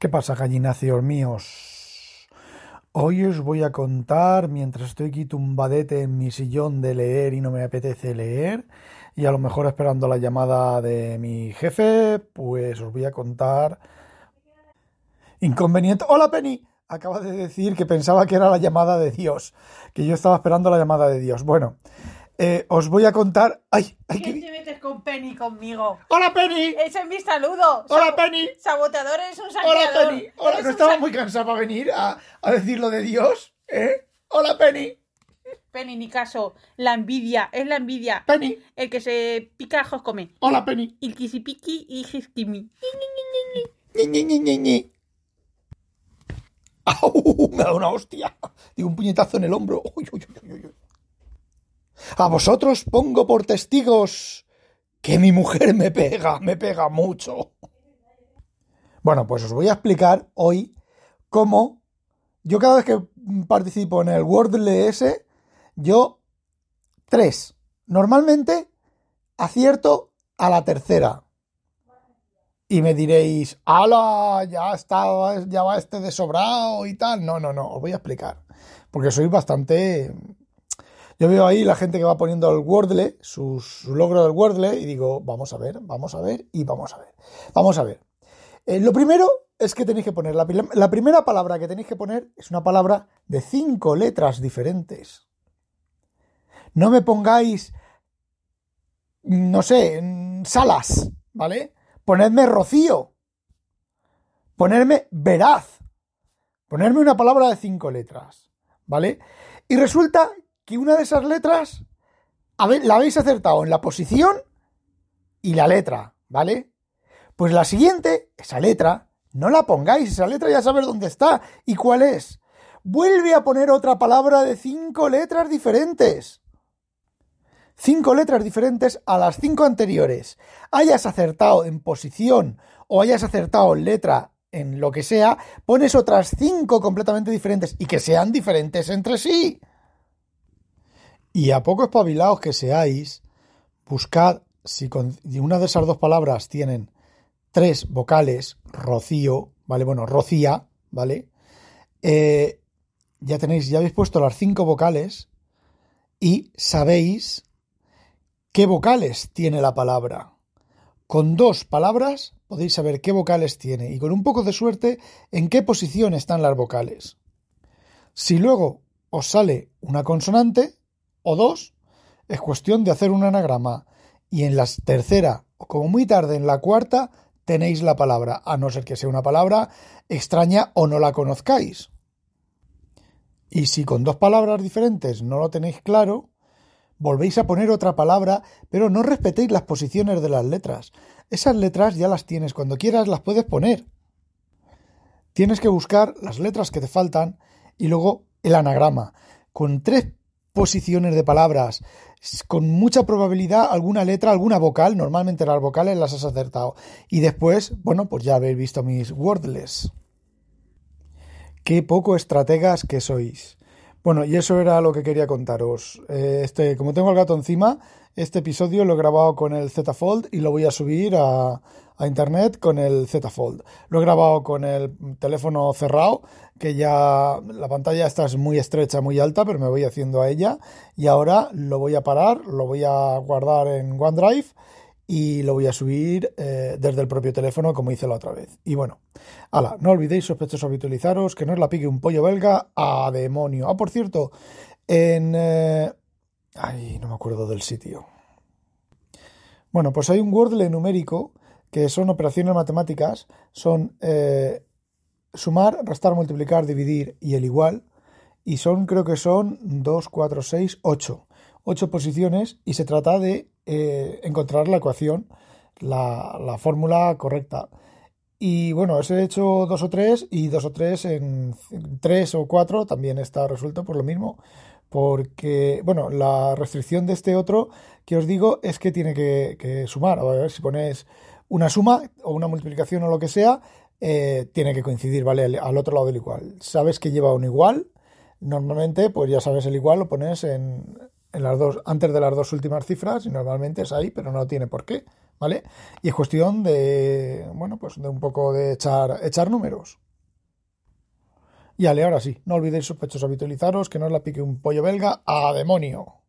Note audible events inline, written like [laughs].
¿Qué pasa, gallináceos míos? Hoy os voy a contar, mientras estoy aquí tumbadete en mi sillón de leer y no me apetece leer, y a lo mejor esperando la llamada de mi jefe, pues os voy a contar inconveniente. ¡Hola, Penny! Acaba de decir que pensaba que era la llamada de Dios, que yo estaba esperando la llamada de Dios. Bueno, eh, os voy a contar. ¡Ay! ay ¿Qué con Penny conmigo? ¡Hola, Penny! Ese es mi saludo. ¡Hola, Sab- Penny! Saboteador es un Hola, saqueador. Penny. Hola, ¿no estaba muy cansado para venir a, a decir lo de Dios? ¿Eh? Hola, Penny. Penny, ni caso. La envidia, es la envidia. Penny. El que se pica ajos come. Hola, Penny. El kisipiki y jiskimi. [laughs] ¡Au! Me ha dado una hostia. Digo, un puñetazo en el hombro. Uy, uy, uy. A vosotros pongo por testigos que mi mujer me pega, me pega mucho. Bueno, pues os voy a explicar hoy cómo yo cada vez que participo en el Wordle ese, yo tres. Normalmente acierto a la tercera. Y me diréis, ¡hala! Ya está, ya va este de sobrado y tal. No, no, no, os voy a explicar. Porque soy bastante. Yo veo ahí la gente que va poniendo el Wordle, su, logro del Wordle, y digo, vamos a ver, vamos a ver y vamos a ver. Vamos a ver. Eh, lo primero es que tenéis que poner, la, prim- la primera palabra que tenéis que poner es una palabra de cinco letras diferentes. No me pongáis, no sé, salas, ¿vale? Ponedme rocío. Ponerme veraz. Ponerme una palabra de cinco letras, ¿vale? Y resulta que una de esas letras la habéis acertado en la posición y la letra, ¿vale? Pues la siguiente, esa letra, no la pongáis, esa letra ya sabes dónde está y cuál es. Vuelve a poner otra palabra de cinco letras diferentes. Cinco letras diferentes a las cinco anteriores. Hayas acertado en posición o hayas acertado en letra en lo que sea, pones otras cinco completamente diferentes y que sean diferentes entre sí. Y a poco espabilados que seáis, buscad si con una de esas dos palabras tienen tres vocales, rocío, ¿vale? Bueno, rocía, ¿vale? Eh, ya tenéis, ya habéis puesto las cinco vocales y sabéis qué vocales tiene la palabra. Con dos palabras podéis saber qué vocales tiene y con un poco de suerte en qué posición están las vocales. Si luego os sale una consonante o dos, es cuestión de hacer un anagrama y en la tercera o como muy tarde en la cuarta tenéis la palabra, a no ser que sea una palabra extraña o no la conozcáis. Y si con dos palabras diferentes no lo tenéis claro, volvéis a poner otra palabra, pero no respetéis las posiciones de las letras. Esas letras ya las tienes, cuando quieras las puedes poner. Tienes que buscar las letras que te faltan y luego el anagrama. Con tres posiciones de palabras, con mucha probabilidad alguna letra, alguna vocal, normalmente las vocales las has acertado. Y después, bueno, pues ya habéis visto mis wordless. Qué poco estrategas que sois. Bueno, y eso era lo que quería contaros. Eh, Este, como tengo el gato encima, este episodio lo he grabado con el Z Fold y lo voy a subir a, internet con el Z Fold. Lo he grabado con el teléfono cerrado, que ya la pantalla esta es muy estrecha, muy alta, pero me voy haciendo a ella. Y ahora lo voy a parar, lo voy a guardar en OneDrive y lo voy a subir eh, desde el propio teléfono como hice la otra vez. Y bueno, ala, no olvidéis sospechosos habitualizaros, que no os la pique un pollo belga a demonio. Ah, por cierto, en... eh, Ay, no me acuerdo del sitio. Bueno, pues hay un Wordle numérico que son operaciones matemáticas, son eh, sumar, restar, multiplicar, dividir y el igual, y son, creo que son 2, 4, 6, 8. 8 posiciones y se trata de eh, encontrar la ecuación, la, la fórmula correcta. Y bueno, os he hecho dos o tres y dos o tres en tres o cuatro también está resuelto por lo mismo. Porque, bueno, la restricción de este otro que os digo es que tiene que, sumar. A ver, si pones una suma o una multiplicación o lo que sea, eh, tiene que coincidir, ¿vale? Al, al otro lado del igual. Sabes que lleva un igual. Normalmente, pues ya sabes el igual, lo pones en, en las dos, antes de las dos últimas cifras y normalmente es ahí, pero no tiene por qué, ¿vale? Y es cuestión de, bueno, pues de un poco de echar, echar números. Y ale, ahora sí, no olvidéis sospechosos habitualizaros, que no os la pique un pollo belga a demonio.